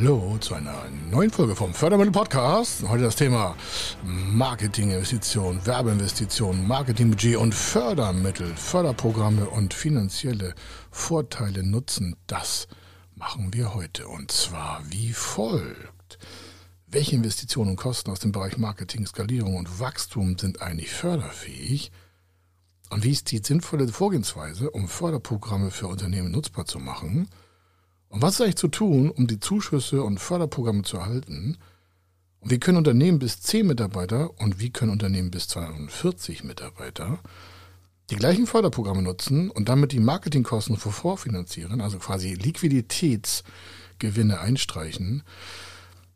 Hallo zu einer neuen Folge vom Fördermittel Podcast. Heute das Thema Marketinginvestitionen, Werbeinvestitionen, Marketingbudget und Fördermittel, Förderprogramme und finanzielle Vorteile nutzen. Das machen wir heute und zwar wie folgt. Welche Investitionen und Kosten aus dem Bereich Marketing, Skalierung und Wachstum sind eigentlich förderfähig? Und wie ist die sinnvolle Vorgehensweise, um Förderprogramme für Unternehmen nutzbar zu machen? Und was ist eigentlich zu tun, um die Zuschüsse und Förderprogramme zu erhalten? Und wie können Unternehmen bis 10 Mitarbeiter und wie können Unternehmen bis 240 Mitarbeiter die gleichen Förderprogramme nutzen und damit die Marketingkosten vorfinanzieren, also quasi Liquiditätsgewinne einstreichen?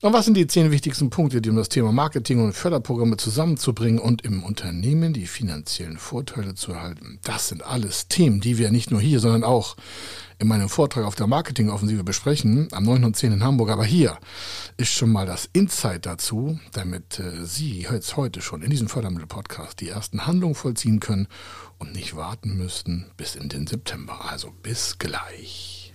Und was sind die zehn wichtigsten Punkte, die um das Thema Marketing und Förderprogramme zusammenzubringen und im Unternehmen die finanziellen Vorteile zu erhalten? Das sind alles Themen, die wir nicht nur hier, sondern auch in meinem Vortrag auf der Marketingoffensive besprechen, am 9 und 10 in Hamburg. Aber hier ist schon mal das Insight dazu, damit äh, Sie jetzt heute schon in diesem Fördermittel-Podcast die ersten Handlungen vollziehen können und nicht warten müssten bis in den September. Also bis gleich.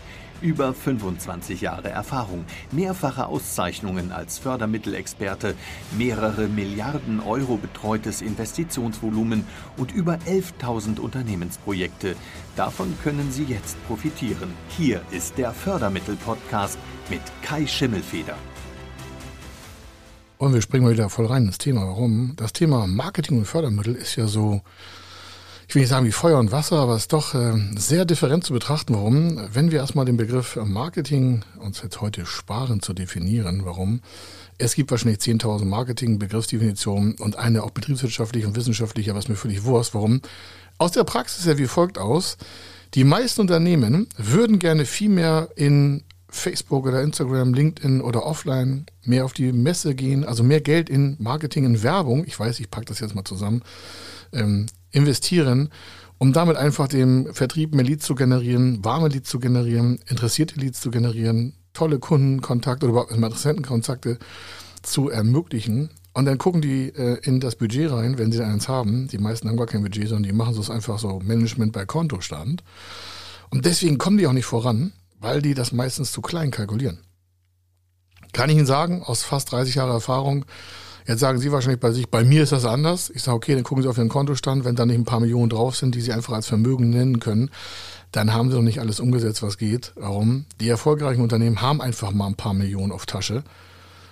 Über 25 Jahre Erfahrung, mehrfache Auszeichnungen als Fördermittelexperte, mehrere Milliarden Euro betreutes Investitionsvolumen und über 11.000 Unternehmensprojekte. Davon können Sie jetzt profitieren. Hier ist der Fördermittel-Podcast mit Kai Schimmelfeder. Und wir springen mal wieder voll rein ins Thema. Warum? Das Thema Marketing und Fördermittel ist ja so ich will nicht sagen wie Feuer und Wasser, aber es ist doch äh, sehr different zu betrachten. Warum? Wenn wir erstmal den Begriff Marketing uns jetzt heute sparen zu definieren, warum? Es gibt wahrscheinlich 10.000 Marketing-Begriffsdefinitionen und eine auch betriebswirtschaftlich und wissenschaftlich, aber ist mir völlig Wurst. Warum? Aus der Praxis ja wie folgt aus. Die meisten Unternehmen würden gerne viel mehr in Facebook oder Instagram, LinkedIn oder offline mehr auf die Messe gehen, also mehr Geld in Marketing, in Werbung, ich weiß, ich packe das jetzt mal zusammen, ähm, investieren, um damit einfach dem Vertrieb mehr Leads zu generieren, warme Leads zu generieren, interessierte Leads zu generieren, tolle Kundenkontakte oder überhaupt Interessentenkontakte zu ermöglichen. Und dann gucken die äh, in das Budget rein, wenn sie eins haben. Die meisten haben gar kein Budget, sondern die machen so einfach so Management bei Kontostand. Und deswegen kommen die auch nicht voran, weil die das meistens zu klein kalkulieren. Kann ich Ihnen sagen, aus fast 30 Jahren Erfahrung, Jetzt sagen Sie wahrscheinlich bei sich, bei mir ist das anders. Ich sage, okay, dann gucken Sie auf Ihren Kontostand. Wenn da nicht ein paar Millionen drauf sind, die Sie einfach als Vermögen nennen können, dann haben Sie doch nicht alles umgesetzt, was geht. Warum? Die erfolgreichen Unternehmen haben einfach mal ein paar Millionen auf Tasche.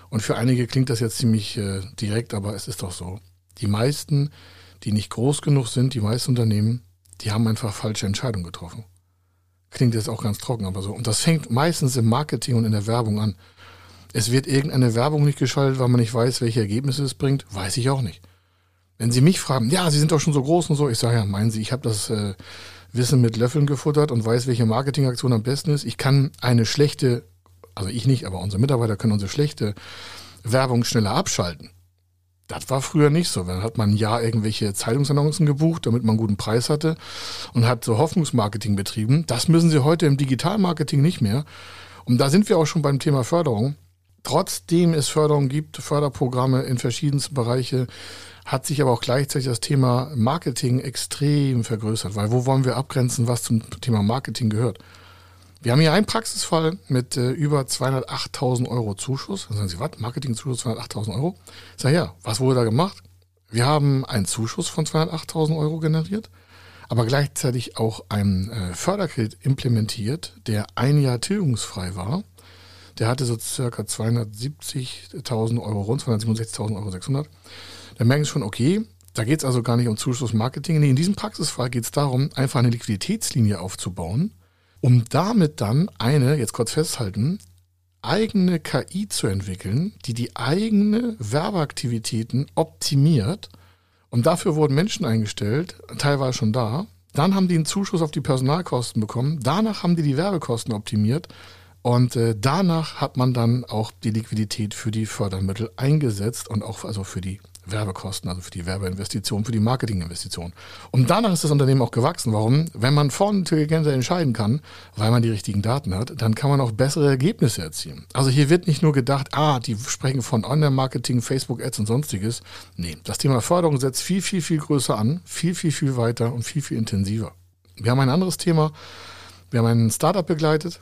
Und für einige klingt das jetzt ziemlich äh, direkt, aber es ist doch so. Die meisten, die nicht groß genug sind, die meisten Unternehmen, die haben einfach falsche Entscheidungen getroffen. Klingt jetzt auch ganz trocken, aber so. Und das fängt meistens im Marketing und in der Werbung an. Es wird irgendeine Werbung nicht geschaltet, weil man nicht weiß, welche Ergebnisse es bringt. Weiß ich auch nicht. Wenn Sie mich fragen, ja, Sie sind doch schon so groß und so, ich sage ja, meinen Sie, ich habe das äh, Wissen mit Löffeln gefuttert und weiß, welche Marketingaktion am besten ist. Ich kann eine schlechte, also ich nicht, aber unsere Mitarbeiter können unsere schlechte Werbung schneller abschalten. Das war früher nicht so. Dann hat man ein Jahr irgendwelche Zeitungsannoncen gebucht, damit man einen guten Preis hatte und hat so Hoffnungsmarketing betrieben. Das müssen Sie heute im Digitalmarketing nicht mehr. Und da sind wir auch schon beim Thema Förderung. Trotzdem es Förderung gibt, Förderprogramme in verschiedensten Bereiche, hat sich aber auch gleichzeitig das Thema Marketing extrem vergrößert. Weil wo wollen wir abgrenzen, was zum Thema Marketing gehört? Wir haben hier einen Praxisfall mit äh, über 208.000 Euro Zuschuss. Dann sagen Sie, was? Marketingzuschuss 208.000 Euro? Ich sage, ja, was wurde da gemacht? Wir haben einen Zuschuss von 208.000 Euro generiert, aber gleichzeitig auch einen äh, Förderkredit implementiert, der ein Jahr tilgungsfrei war der hatte so circa 270.000 Euro rund, 267.000 Euro 600. Da merken Sie schon, okay, da geht es also gar nicht um Zuschussmarketing. Nee, in diesem Praxisfall geht es darum, einfach eine Liquiditätslinie aufzubauen, um damit dann eine, jetzt kurz festhalten, eigene KI zu entwickeln, die die eigene Werbeaktivitäten optimiert. Und dafür wurden Menschen eingestellt, teilweise schon da. Dann haben die einen Zuschuss auf die Personalkosten bekommen. Danach haben die die Werbekosten optimiert Und äh, danach hat man dann auch die Liquidität für die Fördermittel eingesetzt und auch also für die Werbekosten, also für die Werbeinvestitionen, für die Marketinginvestitionen. Und danach ist das Unternehmen auch gewachsen. Warum? Wenn man vorne intelligenter entscheiden kann, weil man die richtigen Daten hat, dann kann man auch bessere Ergebnisse erzielen. Also hier wird nicht nur gedacht, ah, die sprechen von Online-Marketing, Facebook-Ads und sonstiges. Nee, das Thema Förderung setzt viel, viel, viel größer an, viel, viel, viel weiter und viel, viel intensiver. Wir haben ein anderes Thema. Wir haben ein Startup begleitet,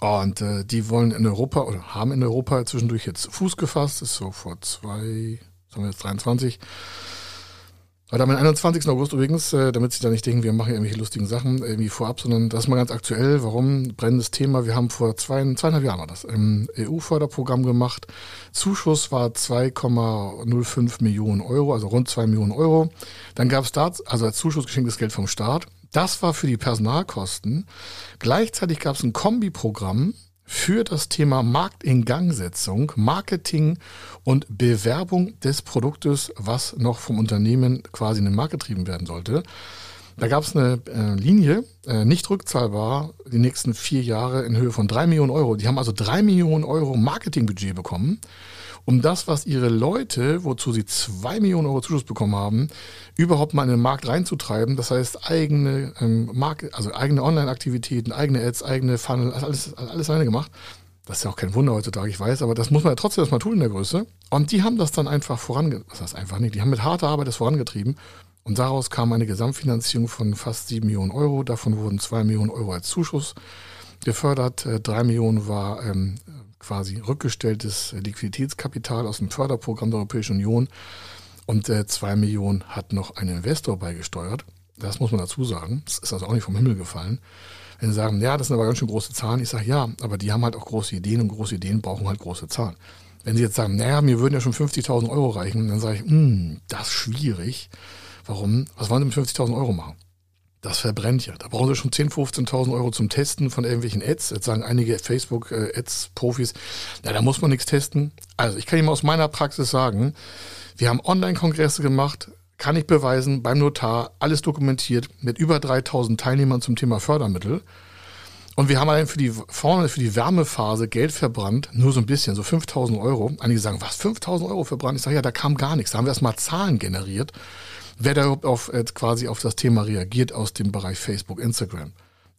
und äh, die wollen in Europa oder haben in Europa zwischendurch jetzt Fuß gefasst, ist so vor zwei, sagen wir jetzt 23. Heute am 21. August übrigens, äh, damit Sie da nicht denken, wir machen irgendwelche lustigen Sachen irgendwie vorab, sondern das ist mal ganz aktuell. Warum? Brennendes Thema. Wir haben vor zwei, zweieinhalb Jahren das im EU-Förderprogramm gemacht. Zuschuss war 2,05 Millionen Euro, also rund 2 Millionen Euro. Dann gab es da, also als Zuschuss geschenktes Geld vom Staat. Das war für die Personalkosten. Gleichzeitig gab es ein Kombiprogramm, für das Thema Marktingangsetzung, Marketing und Bewerbung des Produktes, was noch vom Unternehmen quasi in den Markt getrieben werden sollte. Da gab es eine äh, Linie, äh, nicht rückzahlbar, die nächsten vier Jahre in Höhe von drei Millionen Euro. Die haben also drei Millionen Euro Marketingbudget bekommen um das, was ihre Leute, wozu sie zwei Millionen Euro Zuschuss bekommen haben, überhaupt mal in den Markt reinzutreiben. Das heißt, eigene ähm, Marke, also eigene Online-Aktivitäten, eigene Ads, eigene Funnel, alles, alles alleine gemacht. Das ist ja auch kein Wunder heutzutage, ich weiß, aber das muss man ja trotzdem erstmal tun in der Größe. Und die haben das dann einfach vorangetrieben. Das heißt einfach nicht. Die haben mit harter Arbeit das vorangetrieben. Und daraus kam eine Gesamtfinanzierung von fast sieben Millionen Euro. Davon wurden zwei Millionen Euro als Zuschuss gefördert. Äh, drei Millionen war ähm, quasi rückgestelltes Liquiditätskapital aus dem Förderprogramm der Europäischen Union und äh, zwei Millionen hat noch ein Investor beigesteuert. Das muss man dazu sagen. Das ist also auch nicht vom Himmel gefallen. Wenn Sie sagen, ja, das sind aber ganz schön große Zahlen, ich sage ja, aber die haben halt auch große Ideen und große Ideen brauchen halt große Zahlen. Wenn Sie jetzt sagen, naja, mir würden ja schon 50.000 Euro reichen, dann sage ich, hm, das ist schwierig. Warum? Was wollen Sie mit 50.000 Euro machen? Das verbrennt ja. Da brauchen sie schon 10.000, 15.000 Euro zum Testen von irgendwelchen Ads. Jetzt sagen einige Facebook-Ads-Profis, na, da muss man nichts testen. Also ich kann Ihnen aus meiner Praxis sagen, wir haben Online-Kongresse gemacht, kann ich beweisen, beim Notar, alles dokumentiert, mit über 3.000 Teilnehmern zum Thema Fördermittel. Und wir haben allein für die vorne für die Wärmephase Geld verbrannt, nur so ein bisschen, so 5000 Euro. Einige sagen, was, 5000 Euro verbrannt? Ich sage, ja, da kam gar nichts. Da haben wir erstmal Zahlen generiert wer da überhaupt auf, äh, quasi auf das Thema reagiert aus dem Bereich Facebook, Instagram.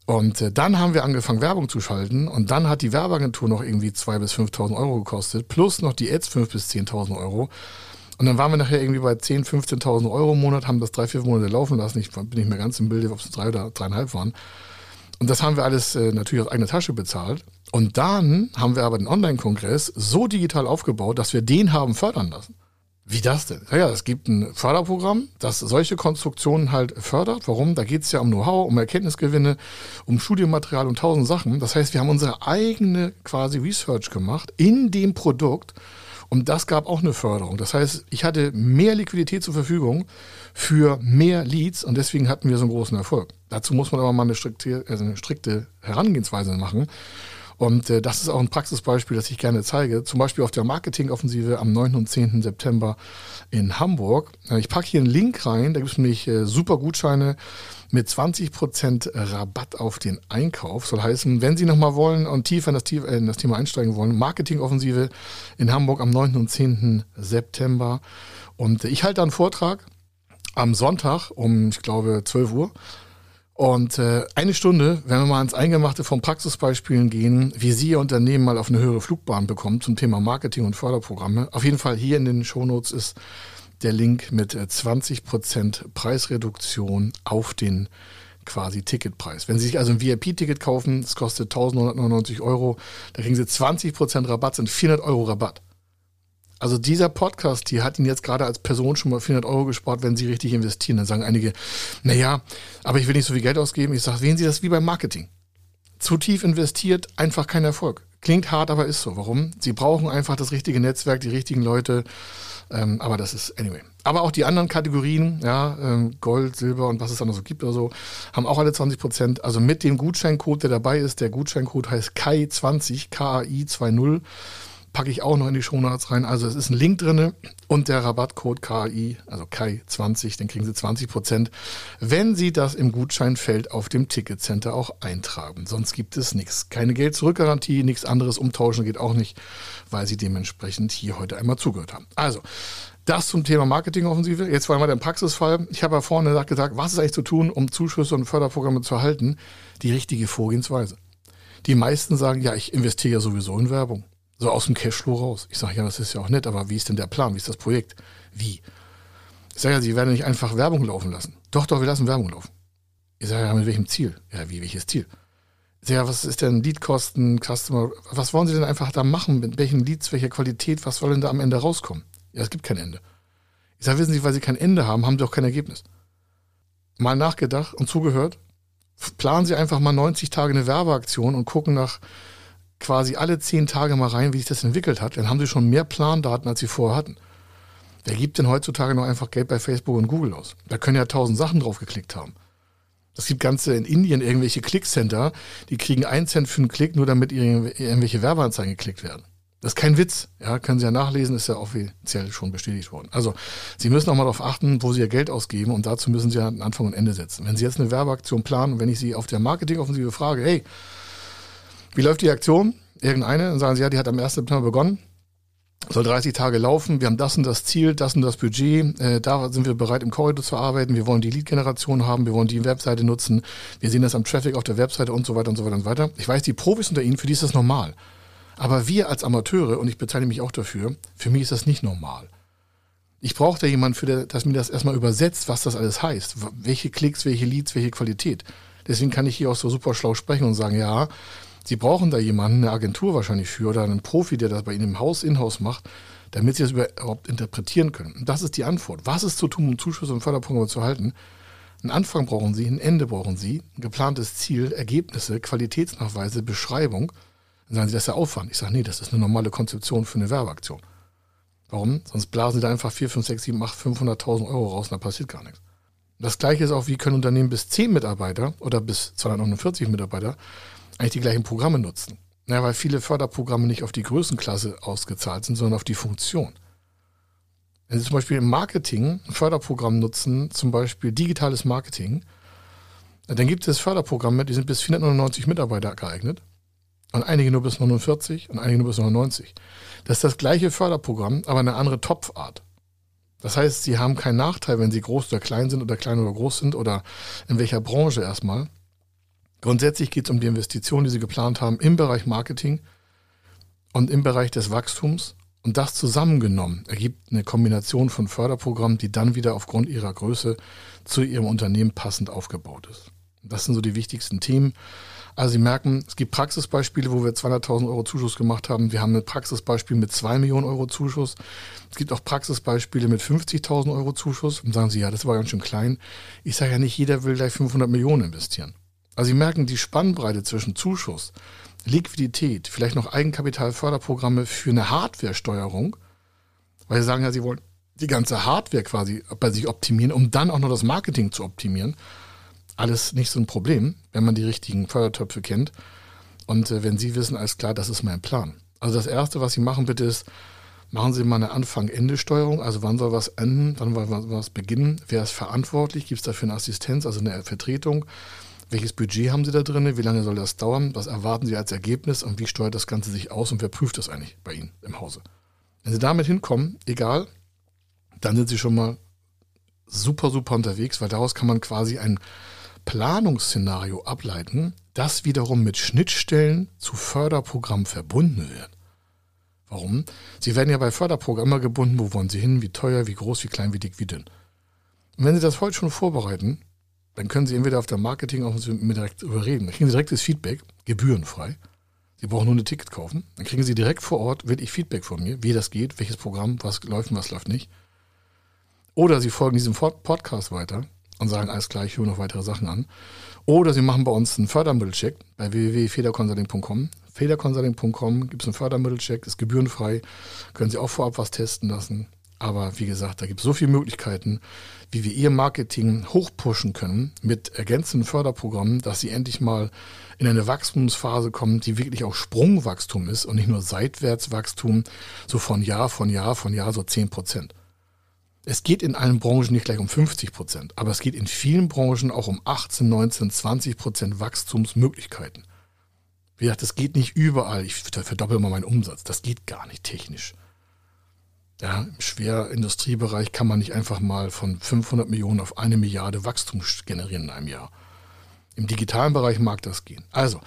Und äh, dann haben wir angefangen, Werbung zu schalten. Und dann hat die Werbeagentur noch irgendwie 2.000 bis 5.000 Euro gekostet, plus noch die Ads 5.000 bis 10.000 Euro. Und dann waren wir nachher irgendwie bei 10.000, 15.000 Euro im Monat, haben das drei, vier Monate laufen lassen. Ich bin nicht mehr ganz im Bilde, ob es drei oder dreieinhalb waren. Und das haben wir alles äh, natürlich aus eigener Tasche bezahlt. Und dann haben wir aber den Online-Kongress so digital aufgebaut, dass wir den haben fördern lassen. Wie das denn? Ja, es gibt ein Förderprogramm, das solche Konstruktionen halt fördert. Warum? Da geht es ja um Know-how, um Erkenntnisgewinne, um Studienmaterial und tausend Sachen. Das heißt, wir haben unsere eigene quasi Research gemacht in dem Produkt und das gab auch eine Förderung. Das heißt, ich hatte mehr Liquidität zur Verfügung für mehr Leads und deswegen hatten wir so einen großen Erfolg. Dazu muss man aber mal eine strikte, also eine strikte Herangehensweise machen. Und äh, das ist auch ein Praxisbeispiel, das ich gerne zeige. Zum Beispiel auf der Marketingoffensive am 9. und 10. September in Hamburg. Äh, ich packe hier einen Link rein, da gibt es nämlich äh, super Gutscheine mit 20% Rabatt auf den Einkauf. Soll heißen, wenn Sie nochmal wollen und tiefer in das, äh, in das Thema einsteigen wollen, Marketingoffensive in Hamburg am 9. und 10. September. Und ich halte einen Vortrag am Sonntag um, ich glaube, 12 Uhr und äh, eine Stunde, wenn wir mal ans Eingemachte von Praxisbeispielen gehen, wie Sie Ihr Unternehmen mal auf eine höhere Flugbahn bekommen zum Thema Marketing und Förderprogramme. Auf jeden Fall hier in den Shownotes ist der Link mit 20% äh, Preisreduktion auf den quasi Ticketpreis. Wenn Sie sich also ein VIP-Ticket kaufen, das kostet 1999 Euro, da kriegen Sie 20% Rabatt, sind 400 Euro Rabatt. Also dieser Podcast hier hat Ihnen jetzt gerade als Person schon mal 400 Euro gespart, wenn Sie richtig investieren. Dann sagen einige, naja, aber ich will nicht so viel Geld ausgeben. Ich sage, sehen Sie das wie beim Marketing. Zu tief investiert, einfach kein Erfolg. Klingt hart, aber ist so. Warum? Sie brauchen einfach das richtige Netzwerk, die richtigen Leute. Ähm, aber das ist, anyway. Aber auch die anderen Kategorien, ja, ähm, Gold, Silber und was es da noch so gibt oder so, haben auch alle 20 Prozent. Also mit dem Gutscheincode, der dabei ist, der Gutscheincode heißt KAI20, KAI20 packe ich auch noch in die Shownotes rein. Also es ist ein Link drinne und der Rabattcode KI, also KAI20, den kriegen Sie 20 Prozent, wenn Sie das im Gutscheinfeld auf dem Ticketcenter auch eintragen. Sonst gibt es nichts. Keine Geld-Zurück-Garantie, nichts anderes umtauschen geht auch nicht, weil Sie dementsprechend hier heute einmal zugehört haben. Also, das zum Thema Marketingoffensive. Jetzt war mal der Praxisfall. Ich habe ja vorne gesagt, was ist eigentlich zu tun, um Zuschüsse und Förderprogramme zu erhalten? Die richtige Vorgehensweise. Die meisten sagen, ja, ich investiere ja sowieso in Werbung. So aus dem Cashflow raus. Ich sage, ja, das ist ja auch nett, aber wie ist denn der Plan? Wie ist das Projekt? Wie? Ich sage ja, Sie werden nicht einfach Werbung laufen lassen. Doch, doch, wir lassen Werbung laufen. Ich sage ja, mit welchem Ziel? Ja, wie, welches Ziel? Ich sage ja, was ist denn Leadkosten, Customer? Was wollen Sie denn einfach da machen? Mit welchen Leads, welcher Qualität? Was soll denn da am Ende rauskommen? Ja, es gibt kein Ende. Ich sage, wissen Sie, weil Sie kein Ende haben, haben Sie auch kein Ergebnis. Mal nachgedacht und zugehört. Planen Sie einfach mal 90 Tage eine Werbeaktion und gucken nach quasi alle zehn Tage mal rein, wie sich das entwickelt hat, dann haben sie schon mehr Plandaten, als sie vorher hatten. Wer gibt denn heutzutage noch einfach Geld bei Facebook und Google aus? Da können ja tausend Sachen drauf geklickt haben. Es gibt ganze in Indien irgendwelche Clickcenter, die kriegen einen Cent für einen Klick, nur damit irgendwelche Werbeanzeigen geklickt werden. Das ist kein Witz. Ja, können Sie ja nachlesen, ist ja offiziell schon bestätigt worden. Also, Sie müssen auch mal darauf achten, wo Sie Ihr Geld ausgeben und dazu müssen Sie ja Anfang und Ende setzen. Wenn Sie jetzt eine Werbeaktion planen und wenn ich Sie auf der Marketingoffensive frage, hey, wie läuft die Aktion? Irgendeine, dann sagen sie, ja, die hat am 1. September begonnen. Soll 30 Tage laufen. Wir haben das und das Ziel, das und das Budget. Äh, da sind wir bereit, im Korridor zu arbeiten. Wir wollen die Lead-Generation haben. Wir wollen die Webseite nutzen. Wir sehen das am Traffic auf der Webseite und so weiter und so weiter und so weiter. Ich weiß, die Profis unter Ihnen, für die ist das normal. Aber wir als Amateure, und ich bezeichne mich auch dafür, für mich ist das nicht normal. Ich brauche da jemanden, für der, dass mir das erstmal übersetzt, was das alles heißt. Welche Klicks, welche Leads, welche Qualität. Deswegen kann ich hier auch so super schlau sprechen und sagen, ja, Sie brauchen da jemanden, eine Agentur wahrscheinlich für oder einen Profi, der das bei Ihnen im Haus, in-house macht, damit Sie das überhaupt interpretieren können. Das ist die Antwort. Was ist zu tun, um Zuschüsse und Förderprogramme zu halten? Einen Anfang brauchen Sie, ein Ende brauchen Sie, ein geplantes Ziel, Ergebnisse, Qualitätsnachweise, Beschreibung. Dann sagen Sie, das ist der Aufwand. Ich sage, nee, das ist eine normale Konzeption für eine Werbeaktion. Warum? Sonst blasen Sie da einfach 4, 5, 6, 7, 8, 500.000 Euro raus und da passiert gar nichts. Das gleiche ist auch, wie können Unternehmen bis 10 Mitarbeiter oder bis 249 Mitarbeiter eigentlich die gleichen Programme nutzen. Ja, weil viele Förderprogramme nicht auf die Größenklasse ausgezahlt sind, sondern auf die Funktion. Wenn Sie zum Beispiel im Marketing ein Förderprogramm nutzen, zum Beispiel digitales Marketing, dann gibt es Förderprogramme, die sind bis 499 Mitarbeiter geeignet und einige nur bis 49 und einige nur bis 99. Das ist das gleiche Förderprogramm, aber eine andere Topfart. Das heißt, Sie haben keinen Nachteil, wenn Sie groß oder klein sind oder klein oder groß sind oder in welcher Branche erstmal. Grundsätzlich geht es um die Investitionen, die Sie geplant haben im Bereich Marketing und im Bereich des Wachstums. Und das zusammengenommen ergibt eine Kombination von Förderprogrammen, die dann wieder aufgrund ihrer Größe zu Ihrem Unternehmen passend aufgebaut ist. Das sind so die wichtigsten Themen. Also Sie merken, es gibt Praxisbeispiele, wo wir 200.000 Euro Zuschuss gemacht haben. Wir haben ein Praxisbeispiel mit 2 Millionen Euro Zuschuss. Es gibt auch Praxisbeispiele mit 50.000 Euro Zuschuss. Und sagen Sie, ja, das war ganz schön klein. Ich sage ja nicht, jeder will gleich 500 Millionen investieren. Also Sie merken die Spannbreite zwischen Zuschuss, Liquidität, vielleicht noch Eigenkapitalförderprogramme für eine Hardware-Steuerung, weil Sie sagen ja, Sie wollen die ganze Hardware quasi bei sich optimieren, um dann auch noch das Marketing zu optimieren. Alles nicht so ein Problem, wenn man die richtigen Fördertöpfe kennt. Und äh, wenn Sie wissen, alles klar, das ist mein Plan. Also das Erste, was Sie machen bitte ist, machen Sie mal eine Anfang-Ende-Steuerung. Also wann soll was enden, wann soll was beginnen, wer ist verantwortlich, gibt es dafür eine Assistenz, also eine Vertretung. Welches Budget haben Sie da drin? Wie lange soll das dauern? Was erwarten Sie als Ergebnis? Und wie steuert das Ganze sich aus? Und wer prüft das eigentlich bei Ihnen im Hause? Wenn Sie damit hinkommen, egal, dann sind Sie schon mal super, super unterwegs, weil daraus kann man quasi ein Planungsszenario ableiten, das wiederum mit Schnittstellen zu Förderprogrammen verbunden wird. Warum? Sie werden ja bei Förderprogrammen gebunden, wo wollen Sie hin, wie teuer, wie groß, wie klein, wie dick, wie dünn. Und wenn Sie das heute schon vorbereiten, dann können Sie entweder auf der Marketing auch mit mir direkt überreden. Dann kriegen Sie direktes Feedback, gebührenfrei. Sie brauchen nur ein Ticket kaufen. Dann kriegen Sie direkt vor Ort wirklich Feedback von mir, wie das geht, welches Programm, was läuft und was läuft nicht. Oder Sie folgen diesem Podcast weiter und sagen, alles klar, ich höre noch weitere Sachen an. Oder Sie machen bei uns einen Fördermittelcheck bei www.federconsulting.com. Federconsulting.com gibt es einen Fördermittelcheck, ist gebührenfrei. Können Sie auch vorab was testen lassen. Aber wie gesagt, da gibt es so viele Möglichkeiten, wie wir ihr Marketing hochpushen können mit ergänzenden Förderprogrammen, dass sie endlich mal in eine Wachstumsphase kommen, die wirklich auch Sprungwachstum ist und nicht nur Seitwärtswachstum, so von Jahr, von Jahr, von Jahr so 10 Prozent. Es geht in allen Branchen nicht gleich um 50 Prozent, aber es geht in vielen Branchen auch um 18, 19, 20 Prozent Wachstumsmöglichkeiten. Wie gesagt, das geht nicht überall. Ich verdoppel mal meinen Umsatz. Das geht gar nicht technisch. Ja, Im Schwerindustriebereich kann man nicht einfach mal von 500 Millionen auf eine Milliarde Wachstum generieren in einem Jahr. Im digitalen Bereich mag das gehen. Also,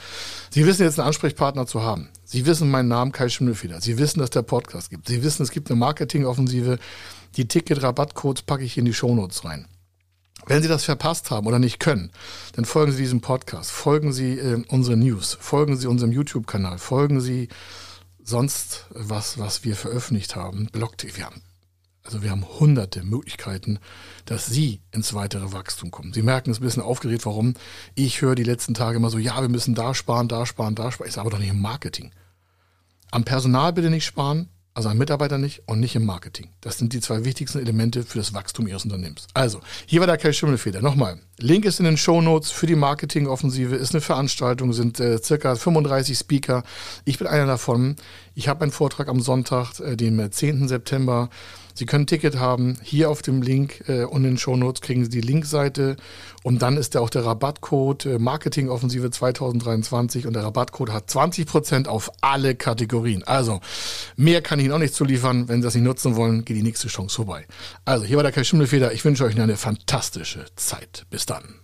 Sie wissen jetzt einen Ansprechpartner zu haben. Sie wissen meinen Namen Kai Schimmelfeder. Sie wissen, dass der Podcast gibt. Sie wissen, es gibt eine Marketingoffensive. Die Ticket-Rabattcodes packe ich in die Shownotes rein. Wenn Sie das verpasst haben oder nicht können, dann folgen Sie diesem Podcast, folgen Sie äh, unseren News, folgen Sie unserem YouTube-Kanal, folgen Sie sonst was, was wir veröffentlicht haben. Blockt, wir haben, also wir haben hunderte Möglichkeiten, dass Sie ins weitere Wachstum kommen. Sie merken es ein bisschen aufgeregt, warum. Ich höre die letzten Tage immer so, ja, wir müssen da sparen, da sparen, da sparen. Ist aber doch nicht im Marketing. Am Personal bitte nicht sparen, also ein Mitarbeiter nicht und nicht im Marketing. Das sind die zwei wichtigsten Elemente für das Wachstum Ihres Unternehmens. Also, hier war der Kai Schimmelfeder. Nochmal, Link ist in den Show Notes für die Marketingoffensive, ist eine Veranstaltung, sind äh, circa 35 Speaker. Ich bin einer davon. Ich habe einen Vortrag am Sonntag, äh, den 10. September Sie können ein Ticket haben. Hier auf dem Link äh, und in den Show Notes kriegen Sie die Linkseite. Und dann ist da auch der Rabattcode äh, Marketingoffensive 2023 und der Rabattcode hat 20% auf alle Kategorien. Also mehr kann ich Ihnen auch nicht zuliefern. Wenn Sie das nicht nutzen wollen, geht die nächste Chance vorbei. Also hier war der Kai Schimmelfeder. Ich wünsche euch eine fantastische Zeit. Bis dann.